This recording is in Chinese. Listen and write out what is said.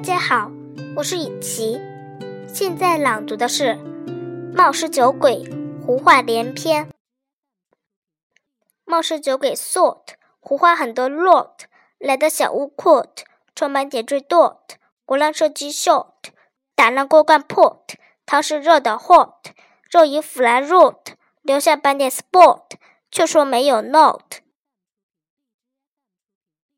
大家好，我是雨琪，现在朗读的是《冒失酒鬼胡话连篇》。冒失酒鬼 Sort 胡话很多 Lot 来到小屋 Court，充满点缀 Dot，胡乱射击 Shot，打烂锅罐 Pot，汤是热的 Hot，肉已腐烂 Rot，留下斑点 Spot，却说没有 Not。